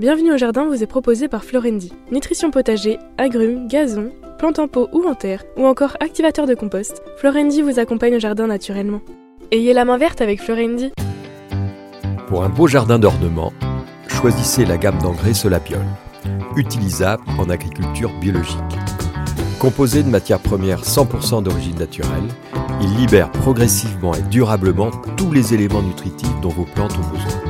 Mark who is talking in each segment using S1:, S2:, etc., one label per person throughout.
S1: Bienvenue au jardin vous est proposé par Florendi. Nutrition potager, agrumes, gazon, plantes en pot ou en terre, ou encore activateur de compost, Florendi vous accompagne au jardin naturellement. Ayez la main verte avec Florendi.
S2: Pour un beau jardin d'ornement, choisissez la gamme d'engrais Solapiol, utilisable en agriculture biologique. Composé de matières premières 100% d'origine naturelle, il libère progressivement et durablement tous les éléments nutritifs dont vos plantes ont besoin.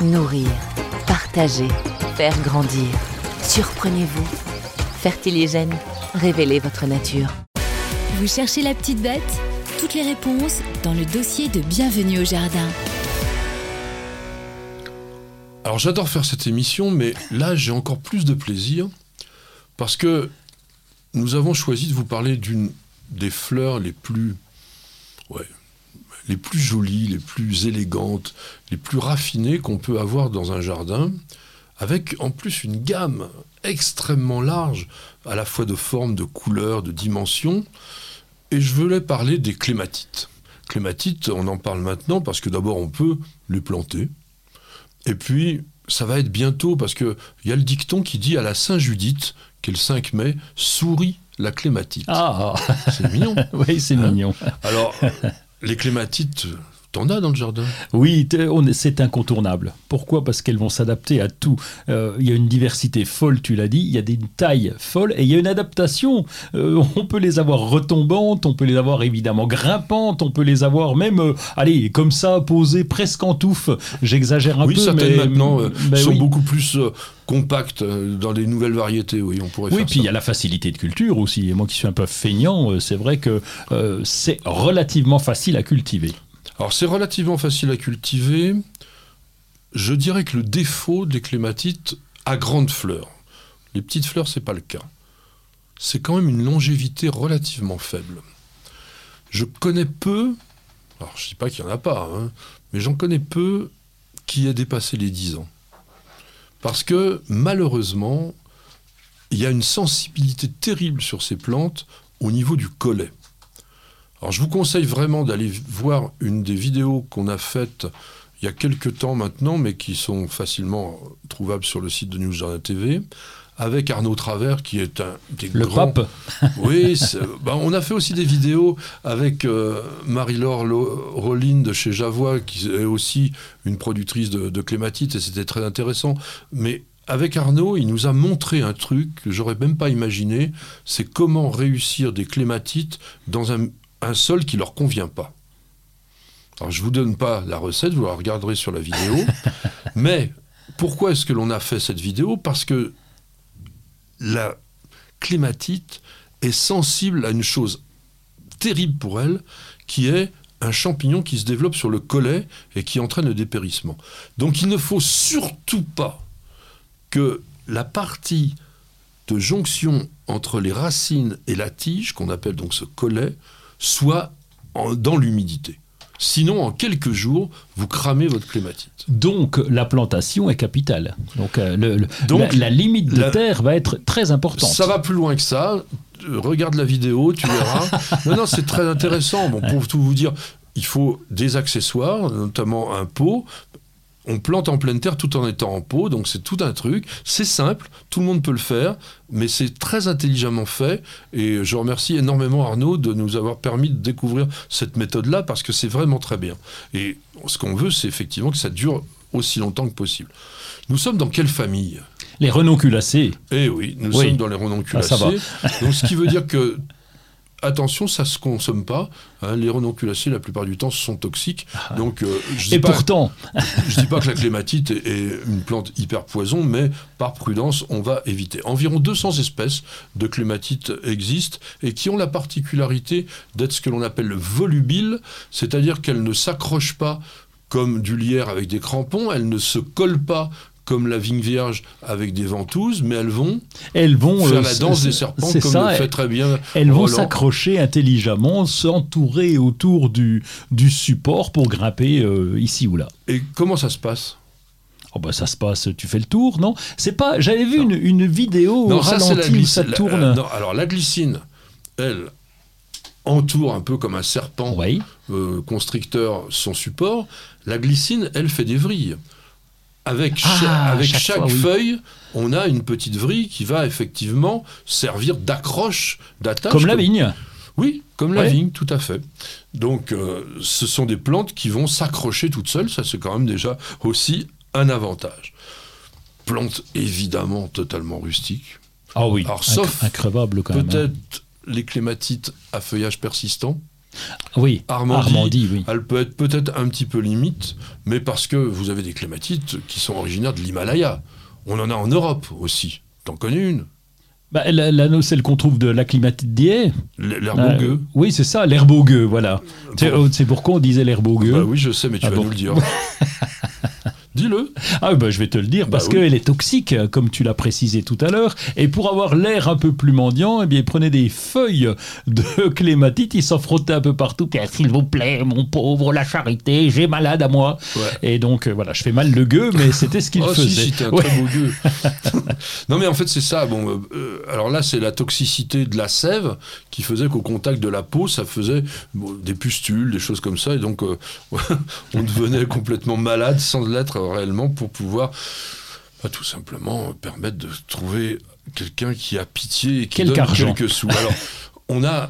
S3: Nourrir, partager, faire grandir. Surprenez-vous. Fertiligène, révélez votre nature.
S4: Vous cherchez la petite bête? Toutes les réponses dans le dossier de Bienvenue au Jardin.
S5: Alors j'adore faire cette émission, mais là j'ai encore plus de plaisir parce que nous avons choisi de vous parler d'une des fleurs les plus, ouais, les plus jolies, les plus élégantes, les plus raffinées qu'on peut avoir dans un jardin, avec en plus une gamme extrêmement large, à la fois de formes, de couleurs, de dimensions. Et je voulais parler des clématites. Clématites, on en parle maintenant parce que d'abord on peut les planter. Et puis, ça va être bientôt parce qu'il y a le dicton qui dit à la Saint-Judith, qui est le 5 mai, sourit la clématite.
S6: Ah,
S5: C'est mignon.
S6: oui, c'est
S5: Hein
S6: mignon.
S5: Alors, les clématites, t'en as dans le jardin?
S6: Oui, c'est incontournable. Pourquoi? Parce qu'elles vont s'adapter à tout. Euh, Il y a une diversité folle, tu l'as dit. Il y a des tailles folles et il y a une adaptation. Euh, on peut les avoir retombantes, on peut les avoir évidemment grimpantes, on peut les avoir même, euh, allez, comme ça, posées presque en touffe. J'exagère un
S5: Oui,
S6: peu,
S5: certaines
S6: mais
S5: maintenant
S6: ben
S5: sont
S6: oui.
S5: beaucoup plus compactes euh, dans les nouvelles variétés. Oui, on pourrait
S6: Oui,
S5: faire
S6: puis il y a la facilité de culture aussi. Et moi qui suis un peu feignant, c'est vrai que euh, c'est relativement facile à cultiver.
S5: Alors, c'est relativement facile à cultiver. Je dirais que le défaut des clématites à grandes fleurs, les petites fleurs, c'est pas le cas. C'est quand même une longévité relativement faible. Je connais peu, alors je dis pas qu'il y en a pas, hein, mais j'en connais peu qui aient dépassé les 10 ans. Parce que malheureusement, il y a une sensibilité terrible sur ces plantes au niveau du collet. Alors je vous conseille vraiment d'aller voir une des vidéos qu'on a faites il y a quelques temps maintenant, mais qui sont facilement trouvables sur le site de News Jardin TV, avec Arnaud Travers, qui est un des
S6: Le
S5: grands...
S6: pape,
S5: Oui, bah, on a fait aussi des vidéos avec euh, Marie-Laure Rollin de chez Javois, qui est aussi une productrice de, de clématites, et c'était très intéressant. Mais avec Arnaud, il nous a montré un truc que j'aurais même pas imaginé, c'est comment réussir des clématites dans un, un sol qui leur convient pas. Alors je vous donne pas la recette, vous la regarderez sur la vidéo. mais pourquoi est-ce que l'on a fait cette vidéo? Parce que la clématite est sensible à une chose terrible pour elle, qui est un champignon qui se développe sur le collet et qui entraîne le dépérissement. Donc il ne faut surtout pas que la partie de jonction entre les racines et la tige, qu'on appelle donc ce collet, soit en- dans l'humidité. Sinon, en quelques jours, vous cramez votre clématite.
S6: Donc la plantation est capitale. Donc, euh, le- le-
S5: Donc,
S6: la, la limite de
S5: la-
S6: terre va être très importante.
S5: Ça va plus loin que ça. Euh, Regarde la vidéo, tu verras. non, non, c'est très intéressant. Bon, pour tout vous dire, il faut des accessoires, notamment un pot. On plante en pleine terre tout en étant en pot, donc c'est tout un truc. C'est simple, tout le monde peut le faire, mais c'est très intelligemment fait. Et je remercie énormément Arnaud de nous avoir permis de découvrir cette méthode-là, parce que c'est vraiment très bien. Et ce qu'on veut, c'est effectivement que ça dure aussi longtemps que possible. Nous sommes dans quelle famille?
S6: Les renonculacées.
S5: eh oui, nous
S6: Oui.
S5: sommes dans les renonculacées.
S6: Ah, ça
S5: Donc, ce qui veut dire que, attention, ça se consomme pas. hein. les renonculacées, la plupart du temps, sont toxiques. Donc, euh, je
S6: Et
S5: pas,
S6: pourtant,
S5: je dis pas que la clématite est, est une plante hyper poison, mais par prudence, on va éviter. Environ 200 espèces de clématites existent et qui ont la particularité d'être ce que l'on appelle volubile, c'est-à-dire qu'elles ne s'accrochent pas comme du lierre avec des crampons, elles ne se collent pas comme la vigne vierge avec des ventouses, mais elles vont
S6: Elles vont
S5: faire
S6: euh,
S5: la danse des serpents comme
S6: ça,
S5: le fait très bien
S6: Elles vont s'accrocher intelligemment, s'entourer autour du, du support pour grimper euh, ici ou là.
S5: Et comment ça se passe?
S6: Oh bah ça se passe, tu fais le tour, non? C'est pas. J'avais vu une, une vidéo au
S5: Non, ça, la
S6: ralenti où ça.
S5: La-
S6: tourne.
S5: euh, non, alors la glycine, elle entoure un peu comme un serpent
S6: Oui.
S5: euh, constricteur son support. La glycine, elle fait des vrilles. Avec, cha-
S6: Ah,
S5: avec
S6: chaque
S5: chaque,
S6: fois, oui.
S5: feuille, on a une petite vrille qui va effectivement servir d'accroche, d'attache.
S6: Comme la vigne.
S5: Oui, comme la
S6: Ouais.
S5: vigne, tout à fait. Donc, euh, ce sont des plantes qui vont s'accrocher toutes seules. Ça, c'est quand même déjà aussi un avantage. Plante évidemment totalement rustique.
S6: Ah oui.
S5: Alors, sauf
S6: increvable quand même. hein.
S5: Peut-être les clématites à feuillage persistant.
S6: Oui.
S5: Armandie,
S6: Armandie, oui.
S5: Elle peut être peut-être un petit peu limite, mais parce que vous avez des clématites qui sont originaires de l'Himalaya. On en a en Europe aussi. T'en connais une?
S6: Bah, la- L'anneau, celle qu'on trouve de l'acclimatite d'hier.
S5: L'herbe
S6: Euh,
S5: au gueux.
S6: oui, c'est ça, l'herbe voilà.
S5: Bon.
S6: oh, c'est pourquoi on disait l'herbe au gueux.
S5: Bah oui, je sais, mais tu
S6: Ah
S5: vas
S6: bon.
S5: nous le dire. Dis-le.
S6: Ah bah je vais te le dire parce
S5: Bah oui.
S6: qu'elle est toxique, comme tu l'as précisé tout à l'heure. Et pour avoir l'air un peu plus mendiant, eh bien, il prenait des feuilles de clématite, il s'en frottait un peu partout. Puis, s'il vous plaît, mon pauvre, la charité, j'ai malade à moi.
S5: Ouais.
S6: Et donc euh, voilà, je fais mal le gueux, mais c'était ce qu'il
S5: Oh,
S6: faisait.
S5: si, un
S6: Ouais.
S5: très beau gueux. non, mais en fait, c'est ça. Bon, euh, euh, alors là, c'est la toxicité de la sève qui faisait qu'au contact de la peau, ça faisait bon, des pustules, des choses comme ça. Et donc, euh, on devenait complètement malade sans l'être réellement pour pouvoir bah, tout simplement permettre de trouver quelqu'un qui a pitié et qui
S6: Quelque
S5: donne
S6: argent.
S5: quelques sous. Alors, on a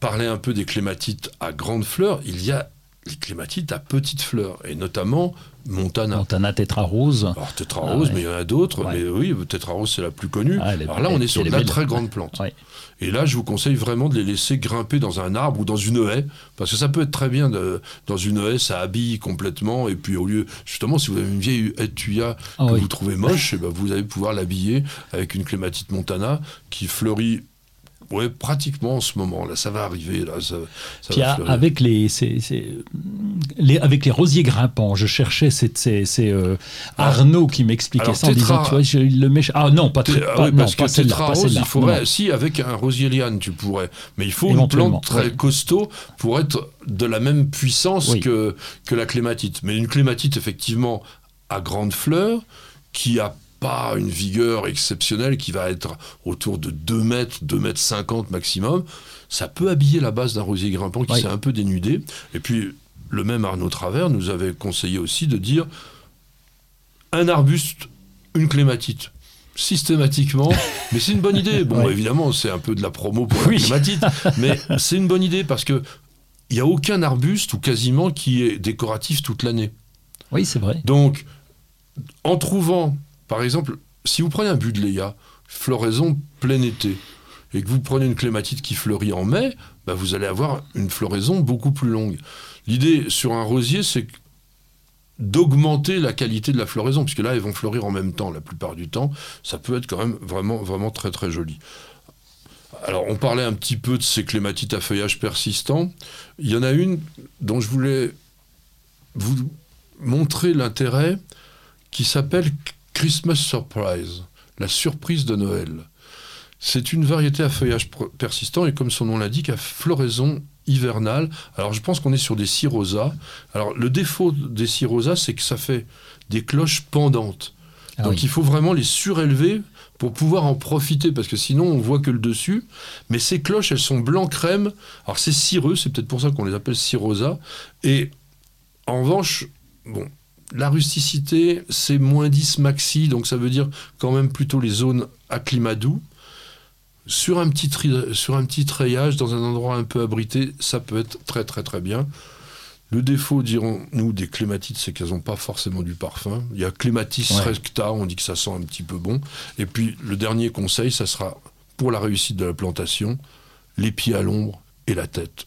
S5: parlé un peu des clématites à grandes fleurs. Il y a les clématites à petites fleurs, et notamment Montana.
S6: Montana Tetra Rose.
S5: Alors Tetra
S6: Ah
S5: mais il y en a d'autres.
S6: Ouais.
S5: Mais oui, Tetra Rose, c'est la plus connue.
S6: Ah,
S5: Alors là, on est sur de la très grande plante.
S6: Ouais.
S5: Et là, je vous conseille vraiment de les laisser grimper dans un arbre ou dans une haie, parce que ça peut être très bien de- dans une haie, ça habille complètement. Et puis au lieu, justement, si vous avez une vieille haie de tuya
S6: Ah
S5: que
S6: oui.
S5: vous trouvez moche, eh ben, vous allez pouvoir l'habiller avec une clématite montana qui fleurit. Ouais, pratiquement en ce moment. Là, ça va arriver. Là, ça, ça
S6: Puis
S5: va
S6: à-
S5: fleurir.
S6: avec les, les- avec les rosiers grimpants, je cherchais c'est euh, Arnaud qui m'expliquait ça en disant tu vois je le mets ah non pas, très-
S5: ah
S6: pas-
S5: oui,
S6: non
S5: parce
S6: pas
S5: que
S6: pas
S5: il faudrait,
S6: non.
S5: si avec un rosier liane tu pourrais, mais il faut une plante très
S6: oui.
S5: costaud pour être de la même puissance
S6: Oui.
S5: que, que la clématite. Mais une clématite effectivement à grande fleur qui a pas une vigueur exceptionnelle qui va être autour de 2 mètres, 2 mètres 50 maximum, ça peut habiller la base d'un rosier grimpant qui
S6: Oui.
S5: s'est un peu dénudé. Et puis, le même Arnaud Travers nous avait conseillé aussi de dire un arbuste, une clématite. Systématiquement, mais c'est une bonne idée. Bon,
S6: Ouais.
S5: évidemment, c'est un peu de la promo pour
S6: Oui.
S5: la clématite, mais c'est une bonne idée parce que il n'y a aucun arbuste ou quasiment qui est décoratif toute l'année.
S6: oui c'est vrai
S5: Donc, en trouvant, par exemple, si vous prenez un buddleia, floraison plein été, et que vous prenez une clématite qui fleurit en mai, bah, vous allez avoir une floraison beaucoup plus longue. L'idée sur un rosier, c'est d'augmenter la qualité de la floraison, puisque là, elles vont fleurir en même temps la plupart du temps. Ça peut être quand même vraiment, vraiment très, très joli. Alors, on parlait un petit peu de ces clématites à feuillage persistant. Il y en a une dont je voulais vous montrer l'intérêt qui s'appelle Christmas Surprise, la surprise de Noël. C'est une variété à feuillage persistant et comme son nom l'indique, à floraison hivernale. Alors je pense qu'on est sur des cirrhosas. Alors le défaut des cirrhosas, c'est que ça fait des cloches pendantes.
S6: Ah
S5: Donc
S6: oui.
S5: il faut vraiment les surélever pour pouvoir en profiter, parce que sinon on voit que le dessus. Mais ces cloches, elles sont blanc crème. Alors c'est cireux, c'est peut-être pour ça qu'on les appelle cirrhosas. Et en revanche, bon, la rusticité, c'est moins 10 maxi, donc ça veut dire quand même plutôt les zones à climat doux. Sur un, petit tri- sur un petit treillage, dans un endroit un peu abrité, ça peut être très très très bien. Le défaut, dirons-nous, des clématites, c'est qu'elles n'ont pas forcément du parfum. Il y a clématis
S6: Ouais.
S5: recta, on dit que ça sent un petit peu bon. Et puis, le dernier conseil, ça sera pour la réussite de la plantation, les pieds à l'ombre et la tête